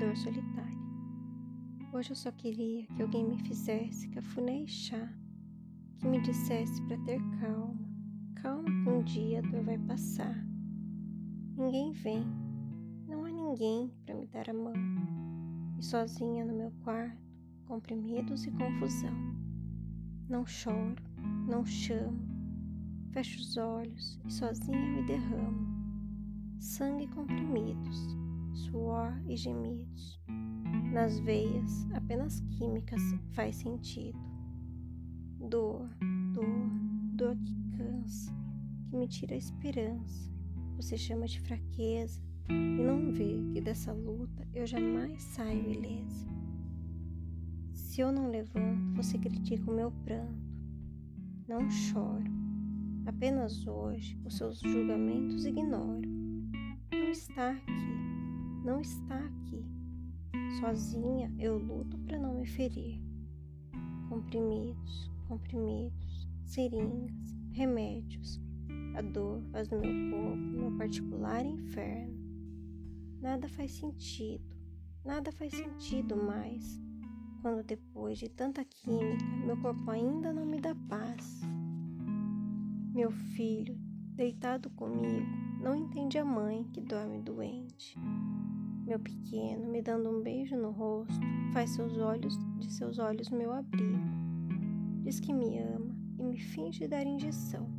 dor solitária. Hoje eu só queria que alguém me fizesse cafuné e chá, que me dissesse para ter calma, calma que um dia a dor vai passar. Ninguém vem, não há ninguém para me dar a mão, e sozinha no meu quarto, comprimidos e confusão. Não choro, não chamo, fecho os olhos e sozinha me derramo. Sangue comprimidos, suor e gemidos. Nas veias, apenas químicas faz sentido. Dor, dor, dor que cansa, que me tira a esperança. Você chama de fraqueza e não vê que dessa luta eu jamais saio ilesa. Se eu não levanto, você critica o meu pranto. Não choro. Apenas hoje os seus julgamentos ignoro. Não está aqui não está aqui. Sozinha eu luto para não me ferir. Comprimidos, comprimidos, seringas, remédios. A dor faz do meu corpo meu particular inferno. Nada faz sentido, nada faz sentido mais quando depois de tanta química meu corpo ainda não me dá paz. Meu filho, deitado comigo, não entende a mãe que dorme doente. Meu pequeno, me dando um beijo no rosto, faz seus olhos de seus olhos meu abrigo. Diz que me ama e me finge dar injeção.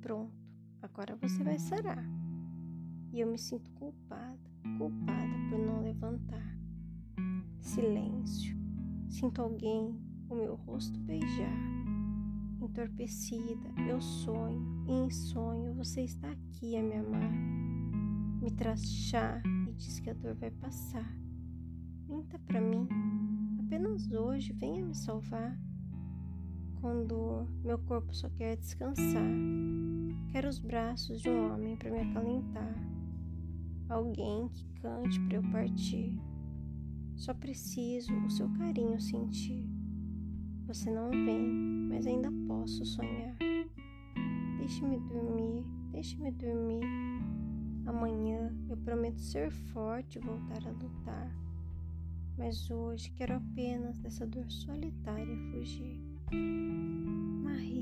Pronto, agora você vai sarar. E eu me sinto culpada, culpada por não levantar. Silêncio. Sinto alguém o meu rosto beijar. Entorpecida, eu sonho e em sonho você está aqui a me amar. Me traz diz que a dor vai passar. Minta para mim, apenas hoje venha me salvar. Dor, meu corpo só quer descansar. Quero os braços de um homem para me acalentar. Alguém que cante para eu partir. Só preciso o seu carinho sentir. Você não vem, mas ainda posso sonhar. Deixe-me dormir, deixe-me dormir. Prometo ser forte e voltar a lutar. Mas hoje quero apenas dessa dor solitária fugir. Marie